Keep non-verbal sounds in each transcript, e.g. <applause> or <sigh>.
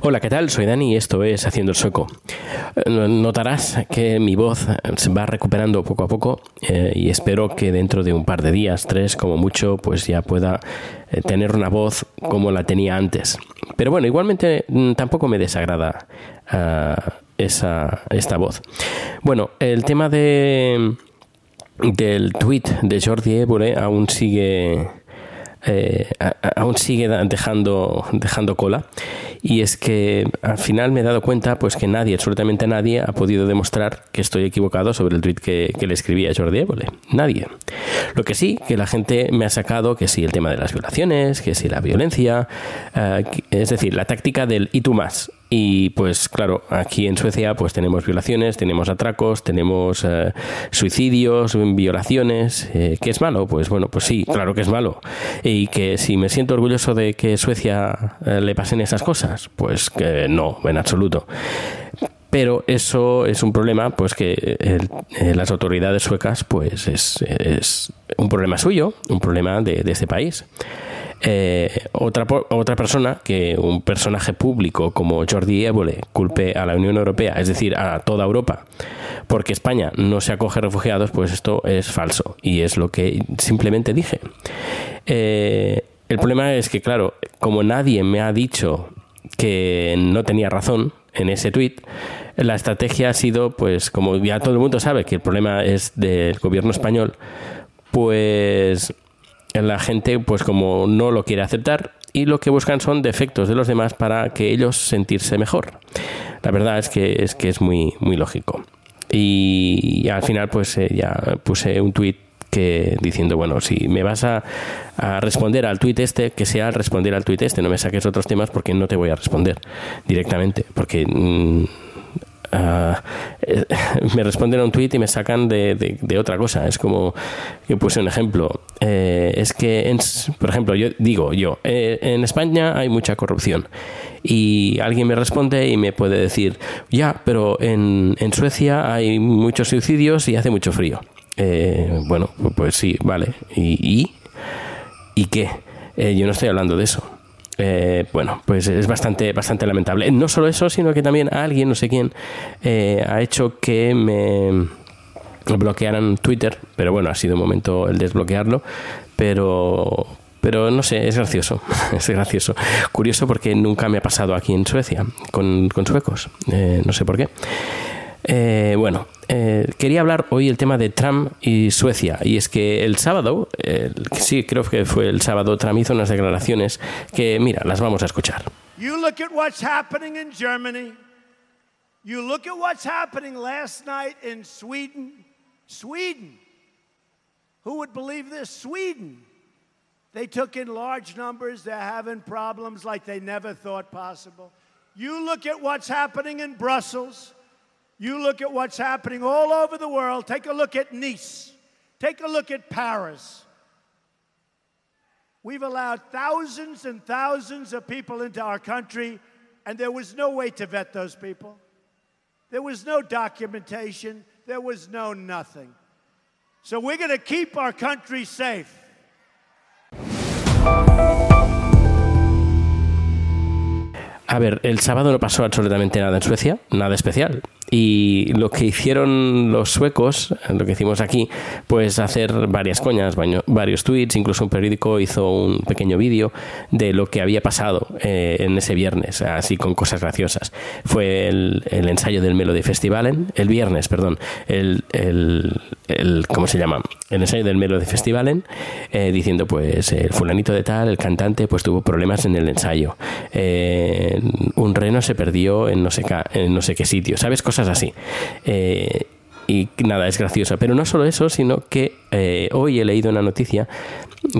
Hola, ¿qué tal? Soy Dani y esto es Haciendo el Sueco. Notarás que mi voz se va recuperando poco a poco eh, y espero que dentro de un par de días, tres como mucho, pues ya pueda eh, tener una voz como la tenía antes. Pero bueno, igualmente mm, tampoco me desagrada ah, esa, esta voz. Bueno, el tema de, del tweet de Jordi Évole aún sigue eh, aún sigue dejando, dejando cola. Y es que al final me he dado cuenta pues que nadie, absolutamente nadie, ha podido demostrar que estoy equivocado sobre el tweet que, que le escribí a Jordi Évole. Nadie. Lo que sí, que la gente me ha sacado que sí el tema de las violaciones, que sí la violencia, eh, es decir, la táctica del y tú más. Y pues claro, aquí en Suecia pues tenemos violaciones, tenemos atracos, tenemos eh, suicidios, violaciones. Eh, ¿Qué es malo? Pues bueno, pues sí, claro que es malo. Y que si me siento orgulloso de que Suecia eh, le pasen esas cosas, pues que no, en absoluto. Pero eso es un problema, pues que eh, las autoridades suecas, pues es, es un problema suyo, un problema de, de este país. Eh, otra, otra persona, que un personaje público como Jordi Évole culpe a la Unión Europea, es decir, a toda Europa, porque España no se acoge refugiados, pues esto es falso. Y es lo que simplemente dije. Eh, el problema es que, claro, como nadie me ha dicho que no tenía razón en ese tuit, la estrategia ha sido, pues, como ya todo el mundo sabe que el problema es del gobierno español, pues la gente, pues como no lo quiere aceptar y lo que buscan son defectos de los demás para que ellos sentirse mejor. La verdad es que es que es muy muy lógico. Y al final, pues eh, ya puse un tuit que diciendo, bueno, si me vas a, a responder al tuit este, que sea al responder al tuit este, no me saques otros temas porque no te voy a responder directamente, porque mm, eh, me responden a un tuit y me sacan de, otra cosa. Es como que puse un ejemplo. Eh, es que, en por ejemplo, yo digo yo, eh, en España hay mucha corrupción. Y alguien me responde y me puede decir, ya, pero en, en Suecia hay muchos suicidios y hace mucho frío. Eh, bueno, pues sí, vale. ¿Y? y? ¿Y qué? Yo no estoy hablando de eso. Eh, bueno, pues es bastante, bastante lamentable. No solo eso, sino que también alguien, no sé quién, eh, ha hecho que me bloquearan Twitter, pero bueno, ha sido un momento el desbloquearlo, pero pero no sé, es gracioso, <laughs> es gracioso. Curioso porque nunca me ha pasado aquí en Suecia con, con suecos, Eh, no sé por qué. Eh, bueno, eh, quería hablar hoy el tema de Trump y Suecia. Y es que el sábado, sí, creo que fue el sábado, Trump hizo unas declaraciones que, mira, las vamos a escuchar. You look at what's happening in Germany. You look at what's happening last night in Sweden. Sweden. Who would believe this? Sweden. They took in large numbers. They're having problems like they never thought possible. You look at what's happening in Brussels. You look at what's happening all over the world. Take a look at Nice. Take a look at Paris. We've allowed thousands and thousands of people into our country, and there was no way to vet those people. There was no documentation. There was no nothing. So we're going to keep our country safe. A ver, el sábado no pasó absolutamente nada en Suecia, nada especial. Y lo que hicieron los suecos, lo que hicimos aquí, pues hacer varias coñas, varios tweets, incluso un periódico hizo un pequeño vídeo de lo que había pasado eh, en ese viernes, así con cosas graciosas. Fue el, ensayo del Melody Festivalen, el viernes, perdón, el, el, ¿cómo se llama? El ensayo del Melody Festivalen, eh, diciendo pues el fulanito de tal, el cantante, pues tuvo problemas en el ensayo. Eh, un reno se perdió en no sé, en no sé qué sitio, ¿sabes? Cosas así. Eh, y nada, es gracioso. Pero no solo eso, sino que hoy he leído una noticia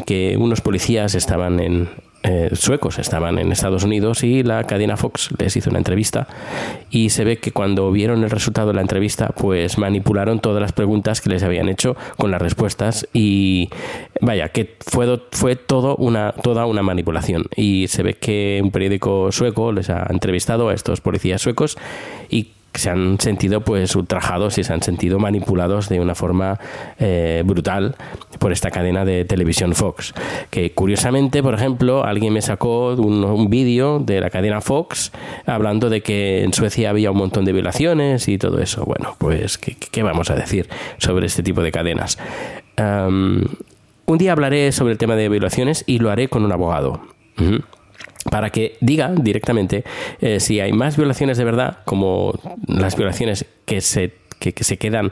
que unos policías estaban en, eh, suecos estaban en Estados Unidos y la cadena Fox les hizo una entrevista y se ve que cuando vieron el resultado de la entrevista pues manipularon todas las preguntas que les habían hecho con las respuestas y vaya que fue, fue todo una, toda una manipulación y se ve que un periódico sueco les ha entrevistado a estos policías suecos y se han sentido pues ultrajados y se han sentido manipulados de una forma eh, brutal por esta cadena de televisión Fox. Que curiosamente, por ejemplo, alguien me sacó un, vídeo de la cadena Fox hablando de que en Suecia había un montón de violaciones y todo eso. Bueno, pues, ¿qué, vamos a decir sobre este tipo de cadenas? un día hablaré sobre el tema de violaciones y lo haré con un abogado para que diga directamente eh, si hay más violaciones de verdad, como las violaciones que se que, se quedan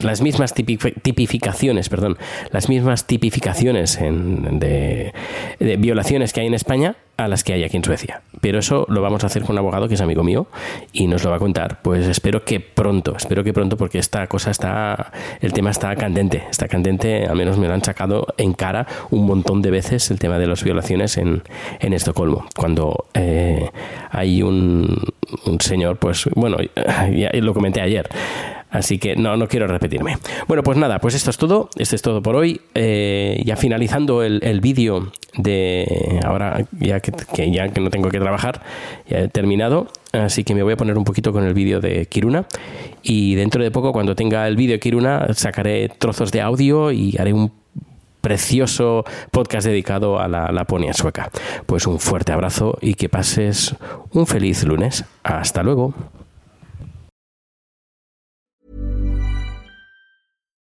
las mismas tipificaciones, perdón, las mismas tipificaciones de, violaciones que hay en España a las que hay aquí en Suecia. Pero eso lo vamos a hacer con un abogado que es amigo mío y nos lo va a contar. Pues espero que pronto, espero que pronto porque esta cosa está, el tema está candente, está candente, al menos me lo han sacado en cara un montón de veces el tema de las violaciones en, en Estocolmo. Cuando eh, hay un, un señor, pues bueno, <laughs> ya lo comenté ayer. Así que no, no quiero repetirme. Bueno, pues nada, pues esto es todo. Esto es todo por hoy. Eh, ya finalizando el, vídeo de ahora, ya que, ya que no tengo que trabajar, ya he terminado. Así que me voy a poner un poquito con el vídeo de Kiruna. Y dentro de poco, cuando tenga el vídeo de Kiruna, sacaré trozos de audio y haré un precioso podcast dedicado a la Laponia sueca. Pues un fuerte abrazo y que pases un feliz lunes. Hasta luego.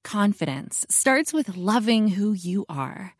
Confidence starts with loving who you are.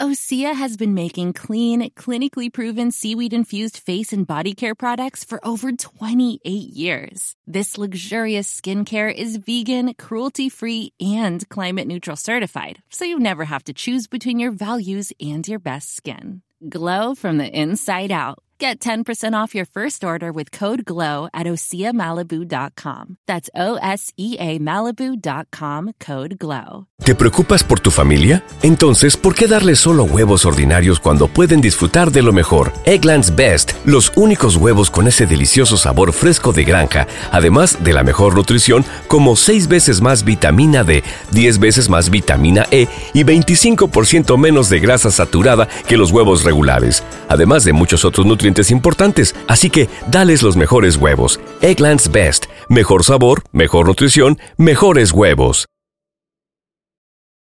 Osea has been making clean, clinically proven seaweed infused face and body care products for over 28 years. This luxurious skincare is vegan, cruelty free, and climate neutral certified, so you never have to choose between your values and your best skin. Glow from the inside out. Get 10% off your first order with code GLOW at OseaMalibu.com. That's O S E A Malibu.com code GLOW. ¿Te preocupas por tu familia? Entonces, ¿por qué darles solo huevos ordinarios cuando pueden disfrutar de lo mejor? Eggland's Best, los únicos huevos con ese delicioso sabor fresco de granja, además de la mejor nutrición, como 6 veces más vitamina D, 10 veces más vitamina E y 25% menos de grasa saturada que los huevos regulares, además de muchos otros importantes, así que dales los mejores huevos. Egglands Best. Mejor sabor, mejor nutrición, mejores huevos.